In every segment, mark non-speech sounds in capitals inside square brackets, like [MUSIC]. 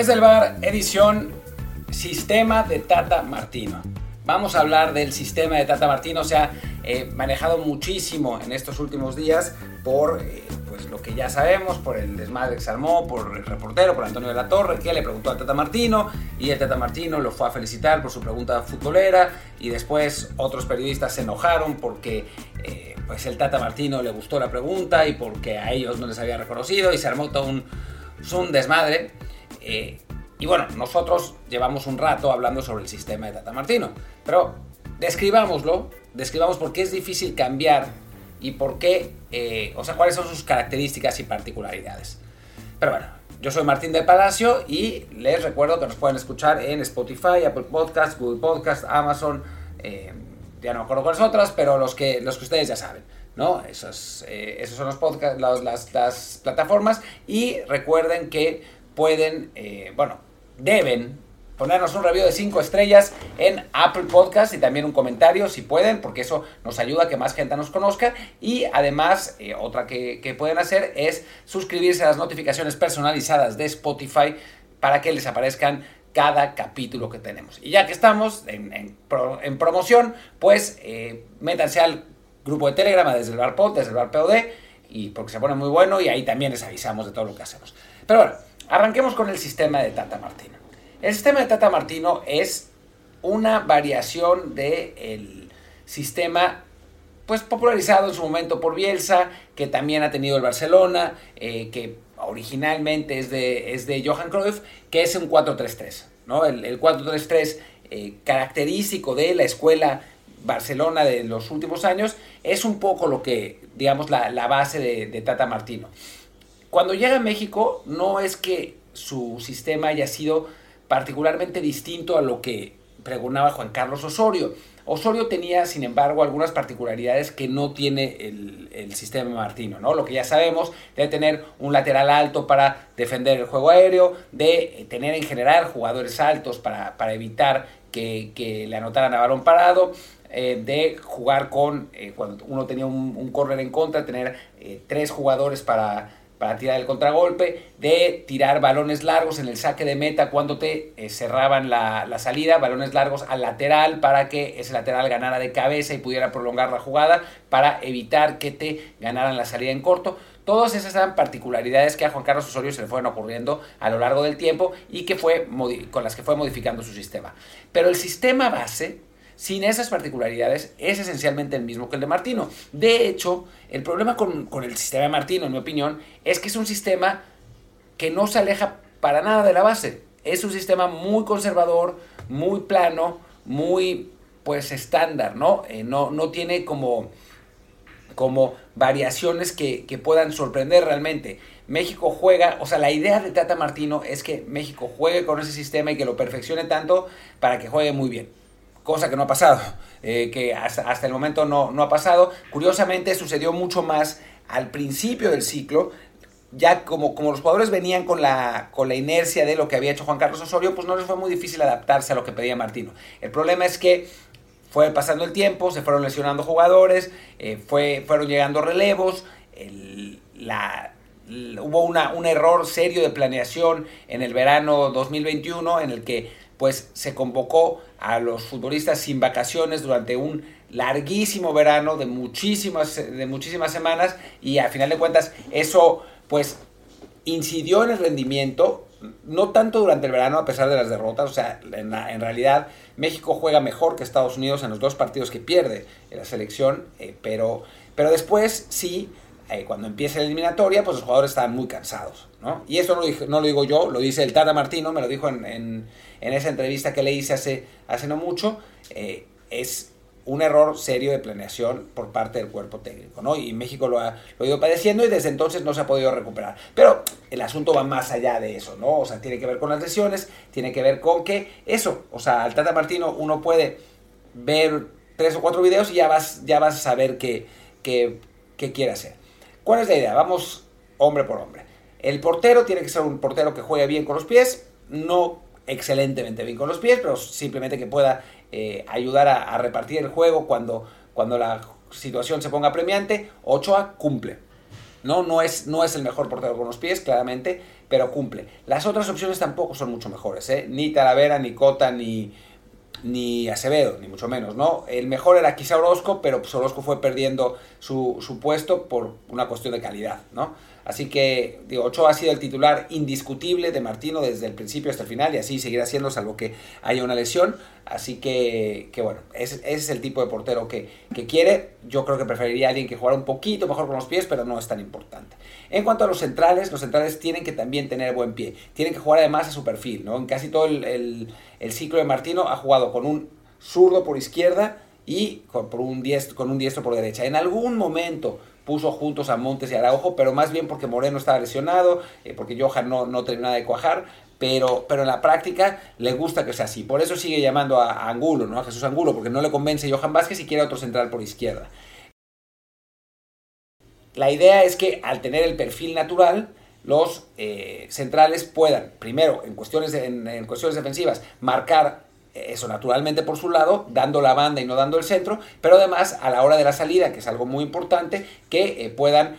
Desde el bar, edición Sistema de Tata Martino. Vamos a hablar del sistema de Tata Martino, se ha eh, manejado muchísimo en estos últimos días por eh, pues lo que ya sabemos, por el desmadre que se armó, por el reportero, por Antonio de la Torre, que le preguntó a Tata Martino y el Tata Martino lo fue a felicitar por su pregunta futbolera y después otros periodistas se enojaron porque eh, pues el Tata Martino le gustó la pregunta y porque a ellos no les había reconocido y se armó todo un, un desmadre. Y bueno, nosotros llevamos un rato hablando sobre el sistema de Tata Martino, pero describámoslo, describamos por qué es difícil cambiar y por qué, eh, o sea, cuáles son sus características y particularidades. Pero bueno, yo soy Martín del Palacio y les recuerdo que nos pueden escuchar en Spotify, Apple Podcasts, Google Podcasts, Amazon, eh, ya no me acuerdo cuáles otras, pero los que, los que ustedes ya saben. ¿no? Esos, eh, son los podcasts, las, plataformas y recuerden que pueden, bueno, deben ponernos un review de 5 estrellas en Apple Podcast y también un comentario si pueden, porque eso nos ayuda a que más gente nos conozca. Y además, eh, otra que, pueden hacer es suscribirse a las notificaciones personalizadas de Spotify para que les aparezcan cada capítulo que tenemos. Y ya que estamos en, promoción, pues eh, métanse al grupo de Telegram desde el Bar Pod, desde el Bar POD, y porque se pone muy bueno y ahí también les avisamos de todo lo que hacemos. Pero bueno, arranquemos con el sistema de Tata Martino. El sistema de Tata Martino es una variación del sistema pues popularizado en su momento por Bielsa, que también ha tenido el Barcelona, eh, que originalmente es de, es de Johan Cruyff, que es un 4-3-3. ¿no? El, 4-3-3 eh, característico de la escuela Barcelona de los últimos años es un poco lo que, digamos, la, base de, de Tata Martino. Cuando llega a México, no es que su sistema haya sido particularmente distinto a lo que pregonaba Juan Carlos Osorio. Osorio tenía, sin embargo, algunas particularidades que no tiene el, sistema Martino, ¿no? Lo que ya sabemos, de tener un lateral alto para defender el juego aéreo, de tener en general jugadores altos para, evitar que, le anotaran a balón parado, eh, de jugar con, eh, cuando uno tenía un, corner en contra, tener eh, tres jugadores para para tirar el contragolpe, de tirar balones largos en el saque de meta cuando te eh, cerraban la, salida, balones largos al lateral para que ese lateral ganara de cabeza y pudiera prolongar la jugada para evitar que te ganaran la salida en corto. Todas esas eran particularidades que a Juan Carlos Osorio se le fueron ocurriendo a lo largo del tiempo y que fue, con las que fue modificando su sistema. Pero el sistema base sin esas particularidades, es esencialmente el mismo que el de Martino. De hecho, el problema con, el sistema de Martino, en mi opinión, es que es un sistema que no se aleja para nada de la base. Es un sistema muy conservador, muy plano, muy pues estándar, ¿no? Eh, no, no tiene como, como variaciones que, que, puedan sorprender realmente. México juega, o sea, la idea de Tata Martino es que México juegue con ese sistema y que lo perfeccione tanto para que juegue muy bien cosa que no ha pasado, eh, que hasta, el momento no, no ha pasado. Curiosamente sucedió mucho más al principio del ciclo, ya como, como los jugadores venían con la, con la inercia de lo que había hecho Juan Carlos Osorio, pues no les fue muy difícil adaptarse a lo que pedía Martino. El problema es que fue pasando el tiempo, se fueron lesionando jugadores, eh, fue, fueron llegando relevos, la, hubo una, un error serio de planeación en el verano 2021 en el que pues se convocó a los futbolistas sin vacaciones durante un larguísimo verano de muchísimas, de muchísimas semanas y a final de cuentas eso pues incidió en el rendimiento, no tanto durante el verano a pesar de las derrotas, o sea, en, realidad México juega mejor que Estados Unidos en los dos partidos que pierde en la selección, eh, pero, pero después sí eh, cuando empieza la eliminatoria, pues los jugadores estaban muy cansados, ¿no? Y eso no lo, no lo digo yo, lo dice el Tata Martino, me lo dijo en, en, esa entrevista que le hice hace, hace no mucho, eh, es un error serio de planeación por parte del cuerpo técnico, ¿no? Y México lo ha, lo ha ido padeciendo y desde entonces no se ha podido recuperar. Pero el asunto va más allá de eso, ¿no? O sea, tiene que ver con las lesiones, tiene que ver con que eso, o sea, al Tata Martino uno puede ver tres o cuatro videos y ya vas, ya vas a saber qué, qué, qué quiere hacer. ¿Cuál es la idea? Vamos hombre por hombre. El portero tiene que ser un portero que juegue bien con los pies, no excelentemente bien con los pies, pero simplemente que pueda eh, ayudar a, repartir el juego cuando, cuando la situación se ponga premiante. Ochoa cumple. No, no es, no es el mejor portero con los pies, claramente, pero cumple. Las otras opciones tampoco son mucho mejores, ¿eh? Ni Talavera, ni Cota, ni, ni Acevedo, ni mucho menos, ¿no? El mejor era quizá Orozco, pero pues Orozco fue perdiendo su, su puesto por una cuestión de calidad, ¿no? Así que, digo, Ochoa ha sido el titular indiscutible de Martino desde el principio hasta el final y así seguirá siendo, salvo que haya una lesión. Así que, que bueno, ese, es el tipo de portero que, que, quiere. Yo creo que preferiría a alguien que jugara un poquito mejor con los pies, pero no es tan importante. En cuanto a los centrales, los centrales tienen que también tener buen pie. Tienen que jugar además a su perfil. En casi todo el, el, ciclo de Martino ha jugado con un zurdo por izquierda y con, un diestro, con un diestro por derecha. En algún momento puso juntos a Montes y Araujo, pero más bien porque Moreno estaba lesionado, eh, porque Johan no, no terminaba de cuajar, pero, pero en la práctica le gusta que sea así. Por eso sigue llamando a, Angulo, ¿no? a Jesús Angulo, porque no le convence Johan Vázquez y quiere otro central por izquierda. La idea es que al tener el perfil natural, los eh, centrales puedan, primero, en cuestiones, en cuestiones defensivas, marcar eso naturalmente por su lado, dando la banda y no dando el centro, pero además a la hora de la salida, que es algo muy importante, que eh, puedan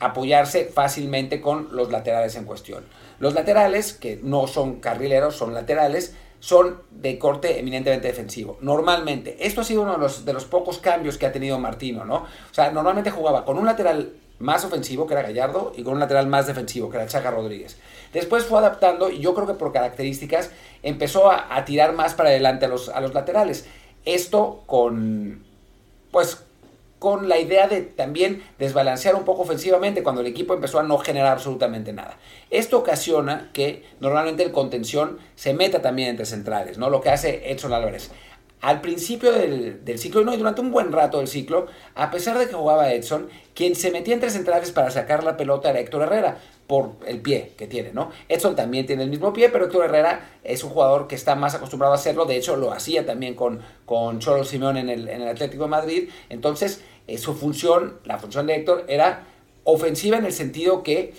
apoyarse fácilmente con los laterales en cuestión. Los laterales, que no son carrileros, son laterales, son de corte eminentemente defensivo. Normalmente, esto ha sido uno de los, de los pocos cambios que ha tenido Martino, ¿no? O sea, normalmente jugaba con un lateral más ofensivo, que era Gallardo, y con un lateral más defensivo, que era Chaca Rodríguez. Después fue adaptando y yo creo que por características empezó a, tirar más para adelante a los, a los laterales. Esto con, pues, con la idea de también desbalancear un poco ofensivamente cuando el equipo empezó a no generar absolutamente nada. Esto ocasiona que normalmente el contención se meta también entre centrales, ¿no? Lo que hace Edson Álvarez. Al principio del, del, ciclo, no, y durante un buen rato del ciclo, a pesar de que jugaba Edson, quien se metía entre centrales para sacar la pelota era Héctor Herrera, por el pie que tiene, ¿no? Edson también tiene el mismo pie, pero Héctor Herrera es un jugador que está más acostumbrado a hacerlo, de hecho lo hacía también con, con Cholo Simeón en el, en el Atlético de Madrid, entonces eh, su función, la función de Héctor era ofensiva en el sentido que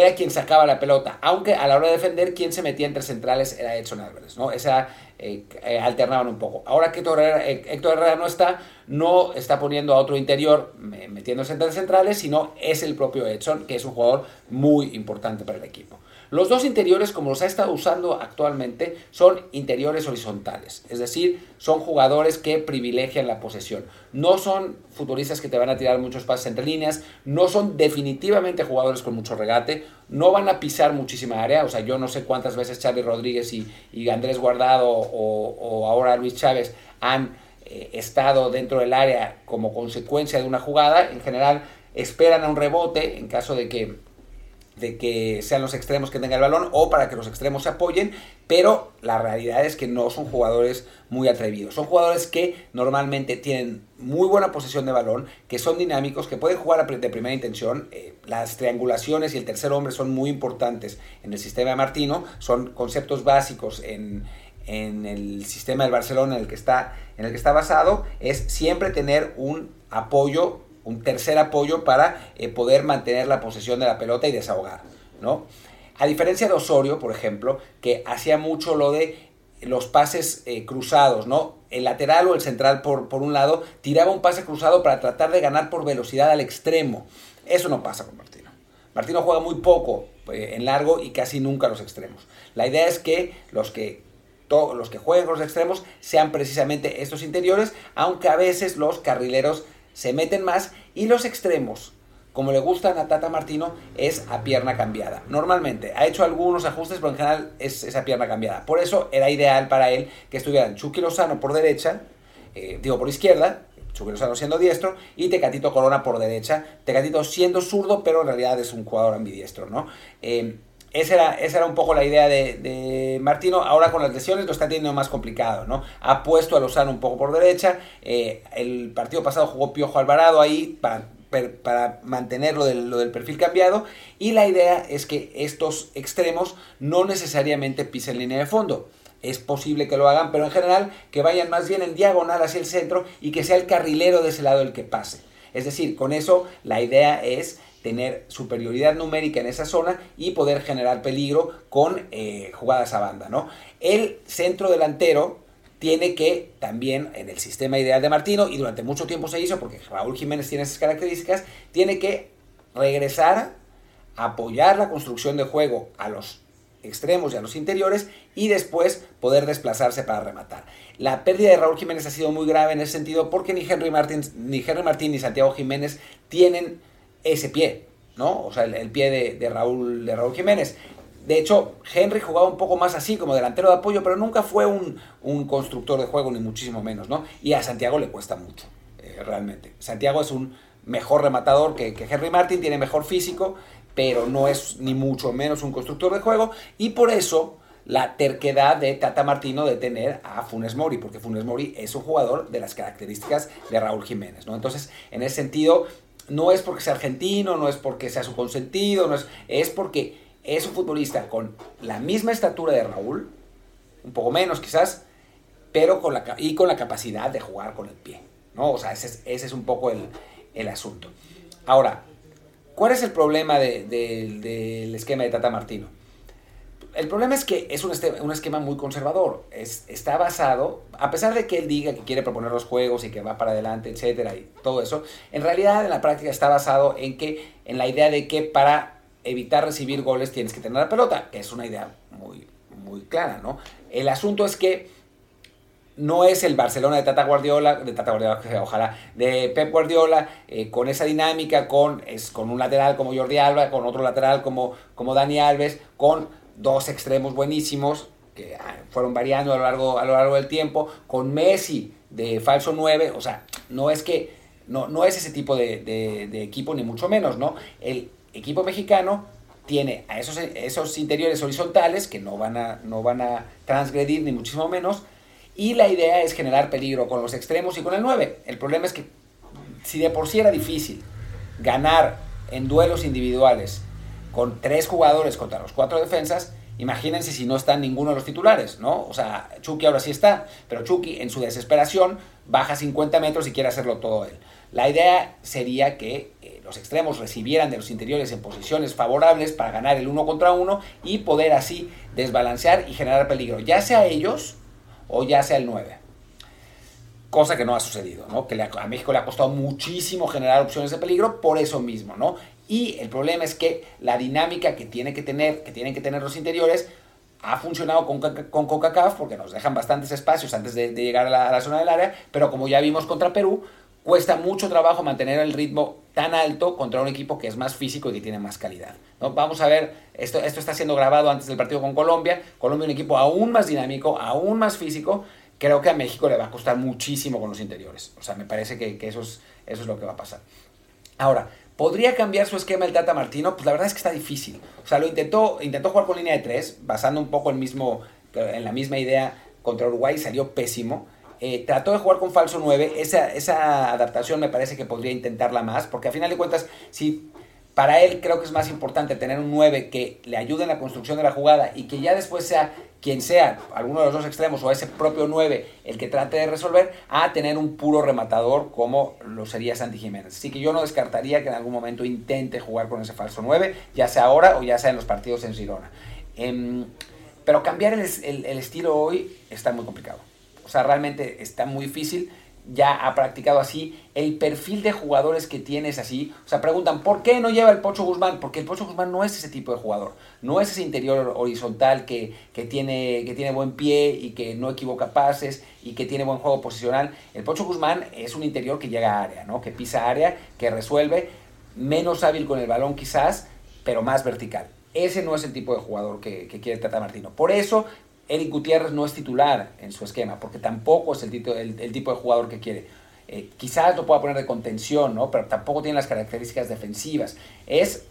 era quien sacaba la pelota, aunque a la hora de defender quien se metía entre centrales era Edson Álvarez, ¿no? Esa eh, eh, alternaban un poco. Ahora que Héctor Herrera, eh, Héctor Herrera, no está, no está poniendo a otro interior metiéndose entre centrales, sino es el propio Edson, que es un jugador muy importante para el equipo. Los dos interiores, como los ha estado usando actualmente, son interiores horizontales, es decir, son jugadores que privilegian la posesión. No son futuristas que te van a tirar muchos pases entre líneas, no son definitivamente jugadores con mucho regate, no van a pisar muchísima área, o sea, yo no sé cuántas veces Charlie Rodríguez y, y Andrés Guardado o, o, ahora Luis Chávez han eh, estado dentro del área como consecuencia de una jugada, en general esperan a un rebote en caso de que de que sean los extremos que tengan el balón o para que los extremos se apoyen, pero la realidad es que no son jugadores muy atrevidos. Son jugadores que normalmente tienen muy buena posesión de balón, que son dinámicos, que pueden jugar de primera intención. Eh, las triangulaciones y el tercer hombre son muy importantes en el sistema de Martino, son conceptos básicos en, en el sistema del Barcelona en el que está, en el que está basado, es siempre tener un apoyo un tercer apoyo para eh, poder mantener la posesión de la pelota y desahogar, ¿no? A diferencia de Osorio, por ejemplo, que hacía mucho lo de los pases eh, cruzados, ¿no? El lateral o el central por, por un lado tiraba un pase cruzado para tratar de ganar por velocidad al extremo. Eso no pasa con Martino. Martino juega muy poco eh, en largo y casi nunca los extremos. La idea es que los que los que jueguen con los extremos sean precisamente estos interiores, aunque a veces los carrileros se meten más y los extremos, como le gustan a Tata Martino, es a pierna cambiada. Normalmente ha hecho algunos ajustes, pero en general es esa pierna cambiada. Por eso era ideal para él que estuvieran Chucky Lozano por derecha, eh, digo por izquierda, Chucky Lozano siendo diestro, y Tecatito Corona por derecha. Tecatito siendo zurdo, pero en realidad es un jugador ambidiestro, ¿no? Eh, esa era, esa era un poco la idea de, de, Martino. Ahora con las lesiones lo está teniendo más complicado, ¿no? Ha puesto a Lozano un poco por derecha. Eh, el partido pasado jugó Piojo Alvarado ahí para, para mantener lo del, lo del, perfil cambiado. Y la idea es que estos extremos no necesariamente pisen línea de fondo. Es posible que lo hagan, pero en general que vayan más bien en diagonal hacia el centro y que sea el carrilero de ese lado el que pase. Es decir, con eso la idea es tener superioridad numérica en esa zona y poder generar peligro con eh, jugadas a banda. ¿no? El centro delantero tiene que también en el sistema ideal de Martino, y durante mucho tiempo se hizo porque Raúl Jiménez tiene esas características, tiene que regresar apoyar la construcción de juego a los extremos y a los interiores y después poder desplazarse para rematar. La pérdida de Raúl Jiménez ha sido muy grave en ese sentido porque ni Henry Martín ni, Henry Martín, ni Santiago Jiménez tienen ese pie, ¿no? O sea, el, pie de, Raúl, de Raúl Jiménez. De hecho, Henry jugaba un poco más así, como delantero de apoyo, pero nunca fue un, constructor de juego, ni muchísimo menos, ¿no? Y a Santiago le cuesta mucho, eh, realmente. Santiago es un mejor rematador que, que Henry Martin, tiene mejor físico, pero no es ni mucho menos un constructor de juego, y por eso la terquedad de Tata Martino de tener a Funes Mori, porque Funes Mori es un jugador de las características de Raúl Jiménez, ¿no? Entonces, en ese sentido, no es porque sea argentino, no es porque sea su consentido, no es, es porque es un futbolista con la misma estatura de Raúl, un poco menos quizás, pero con la, y con la capacidad de jugar con el pie. ¿no? O sea, ese es, un poco el, asunto. Ahora, ¿cuál es el problema del esquema de Tata Martino? El problema es que es un, esquema muy conservador. Es, está basado, a pesar de que él diga que quiere proponer los juegos y que va para adelante, etcétera, y todo eso, en realidad en la práctica está basado en que, en la idea de que para evitar recibir goles tienes que tener la pelota, que es una idea muy, muy clara, ¿no? El asunto es que no es el Barcelona de Tata Guardiola, de Tata Guardiola, [LAUGHS] ojalá, de Pep Guardiola, eh, con esa dinámica, con, es, con un lateral como Jordi Alba, con otro lateral como, como Dani Alves, con dos extremos buenísimos que ah, fueron variando a lo largo, a lo largo del tiempo, con Messi de falso 9, o sea, no es que, no, no es ese tipo de, de equipo, ni mucho menos, ¿no? El, equipo mexicano tiene a esos, esos interiores horizontales que no van, a, no van a transgredir ni muchísimo menos. Y la idea es generar peligro con los extremos y con el 9. El problema es que si de por sí era difícil ganar en duelos individuales con tres jugadores contra los cuatro defensas, imagínense si no están ninguno de los titulares, ¿no? O sea, Chucky ahora sí está, pero Chucky en su desesperación baja 50 metros y quiere hacerlo todo él. La idea sería que eh, los extremos recibieran de los interiores en posiciones favorables para ganar el uno contra uno y poder así desbalancear y generar peligro, ya sea ellos o ya sea el 9. Cosa que no ha sucedido, ¿no? Que a México le ha costado muchísimo generar opciones de peligro por eso mismo, ¿no? Y el problema es que la dinámica que, tiene que, tener, que tienen que tener los interiores ha funcionado con, con CONCACAF porque nos dejan bastantes espacios antes de, llegar a la, zona del área, pero como ya vimos contra Perú, cuesta mucho trabajo mantener el ritmo tan alto contra un equipo que es más físico y que tiene más calidad. ¿no? Vamos a ver, esto, esto está siendo grabado antes del partido con Colombia. Colombia un equipo aún más dinámico, aún más físico. Creo que a México le va a costar muchísimo con los interiores. O sea, me parece que, eso, es, eso es lo que va a pasar. Ahora, ¿podría cambiar su esquema el Tata Martino? Pues la verdad es que está difícil. O sea, lo intentó, intentó jugar con línea de tres, basando un poco el mismo, en la misma idea contra Uruguay, salió pésimo. Eh, trató de jugar con falso 9, esa, esa adaptación me parece que podría intentarla más, porque a final de cuentas, si para él creo que es más importante tener un 9 que le ayude en la construcción de la jugada y que ya después sea quien sea, alguno de los dos extremos o ese propio 9 el que trate de resolver, a tener un puro rematador como lo sería Santi Jiménez. Así que yo no descartaría que en algún momento intente jugar con ese falso 9, ya sea ahora o ya sea en los partidos en Girona. Em, pero cambiar el, el estilo hoy está muy complicado. O sea, realmente está muy difícil. Ya ha practicado así. El perfil de jugadores que tiene es así. O sea, preguntan, ¿por qué no lleva el Pocho Guzmán? Porque el Pocho Guzmán no es ese tipo de jugador. No es ese interior horizontal que, tiene, que tiene buen pie y que no equivoca pases y que tiene buen juego posicional. El Pocho Guzmán es un interior que llega a área, ¿no? Que pisa área, que resuelve. Menos hábil con el balón quizás, pero más vertical. Ese no es el tipo de jugador que, que quiere Tata Martino. Por eso Eric Gutiérrez no es titular en su esquema, porque tampoco es el, el, tipo de jugador que quiere. Eh, quizás lo pueda poner de contención, ¿no? pero tampoco tiene las características defensivas. Es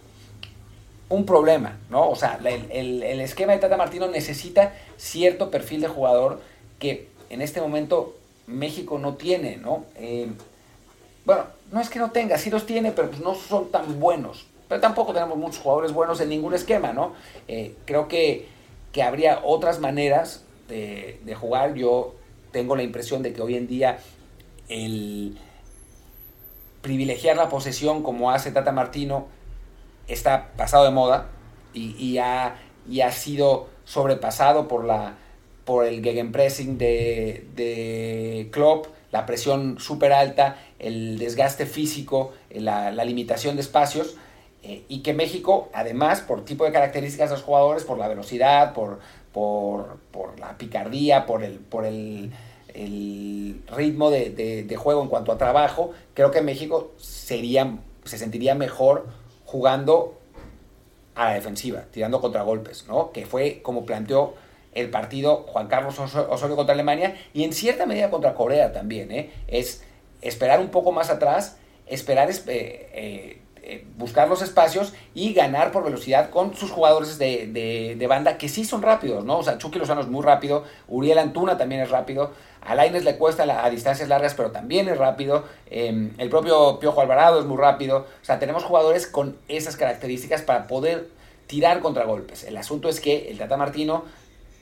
un problema, ¿no? O sea, el, esquema de Tata Martino necesita cierto perfil de jugador que en este momento México no tiene, ¿no? Eh, bueno, no es que no tenga, sí los tiene, pero pues no son tan buenos. Pero tampoco tenemos muchos jugadores buenos en ningún esquema, ¿no? Eh, creo que que habría otras maneras de, jugar. Yo tengo la impresión de que hoy en día el privilegiar la posesión como hace Tata Martino está pasado de moda y, ha, ha, sido sobrepasado por, la, por el gegenpressing de, de Klopp, la presión súper alta, el desgaste físico, la, limitación de espacios. Eh, y que México, además, por tipo de características de los jugadores, por la velocidad, por, por, la picardía, por el, por el, ritmo de, juego en cuanto a trabajo, creo que México sería, se sentiría mejor jugando a la defensiva, tirando contragolpes, ¿no? Que fue como planteó el partido Juan Carlos Osorio contra Alemania y en cierta medida contra Corea también, ¿eh? Es esperar un poco más atrás, esperar eh, eh, buscar los espacios y ganar por velocidad con sus jugadores de, banda que sí son rápidos, ¿no? O sea, Chucky Lozano es muy rápido, Uriel Antuna también es rápido, a le cuesta a distancias largas, pero también es rápido, em, el propio Piojo Alvarado es muy rápido, o sea, tenemos jugadores con esas características para poder tirar contragolpes. El asunto es que el Tata Martino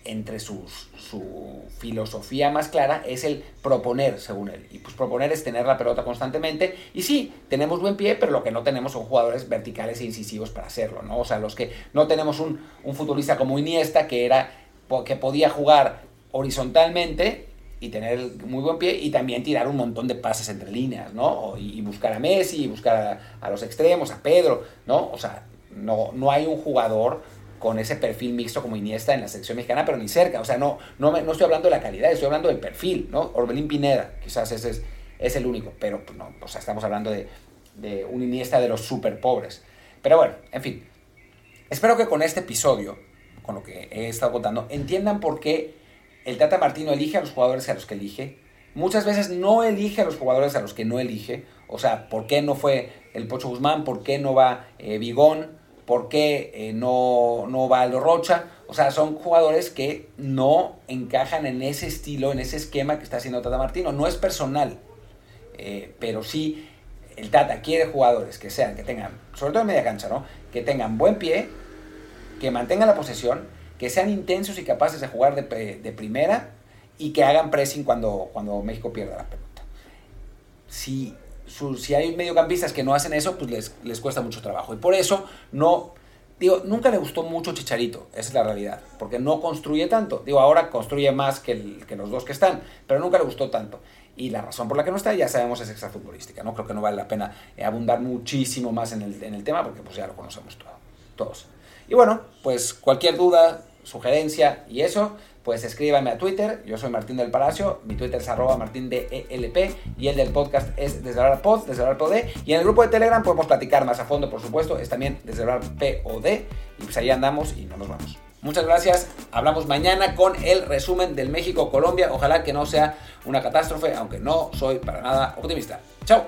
entre sus, su filosofía más clara es el proponer, según él. Y pues proponer es tener la pelota constantemente. Y sí, tenemos buen pie, pero lo que no tenemos son jugadores verticales e incisivos para hacerlo, ¿no? O sea, los que no tenemos un, un futbolista como Iniesta que era que podía jugar horizontalmente y tener muy buen pie y también tirar un montón de pases entre líneas, ¿no? Y, buscar a Messi, y buscar a, a, los extremos, a Pedro, ¿no? O sea, no, no hay un jugador con ese perfil mixto como Iniesta en la selección mexicana, pero ni cerca. O sea, no, no, no estoy hablando de la calidad, estoy hablando del perfil, ¿no? Orbelín Pineda, quizás ese es, es el único, pero pues, no, o sea, estamos hablando de, de un Iniesta de los super pobres. Pero bueno, en fin. Espero que con este episodio, con lo que he estado contando, entiendan por qué el Tata Martino elige a los jugadores a los que elige. Muchas veces no elige a los jugadores a los que no elige. O sea, ¿por qué no fue el Pocho Guzmán? ¿Por qué no va eh, Bigón? ¿Por qué eh, no, no va Rocha? O sea, son jugadores que no encajan en ese estilo, en ese esquema que está haciendo Tata Martino. No es personal, eh, pero sí el Tata quiere jugadores que sean, que tengan, sobre todo en media cancha, ¿no? Que tengan buen pie, que mantengan la posesión, que sean intensos y capaces de jugar de, de primera y que hagan pressing cuando, cuando México pierda la pelota. Si si hay mediocampistas que no hacen eso, pues les, les cuesta mucho trabajo. Y por eso no, digo, nunca le gustó mucho Chicharito, esa es la realidad, porque no construye tanto. Digo, ahora construye más que, que los dos que están, pero nunca le gustó tanto. Y la razón por la que no está, ya sabemos, es extrafutbolística, ¿no? Creo que no vale la pena abundar muchísimo más en el, en el tema, porque pues ya lo conocemos todo, todos. Y bueno, pues cualquier duda, sugerencia y eso, pues escríbame a Twitter. Yo soy Martín del Palacio. Mi Twitter es arroba martín de ELP y el del podcast es el pod, el pod. Y en el grupo de Telegram podemos platicar más a fondo, por supuesto. Es también el POD. Y pues ahí andamos y no nos vamos. Muchas gracias. Hablamos mañana con el resumen del México-Colombia. Ojalá que no sea una catástrofe, aunque no soy para nada optimista. Chao.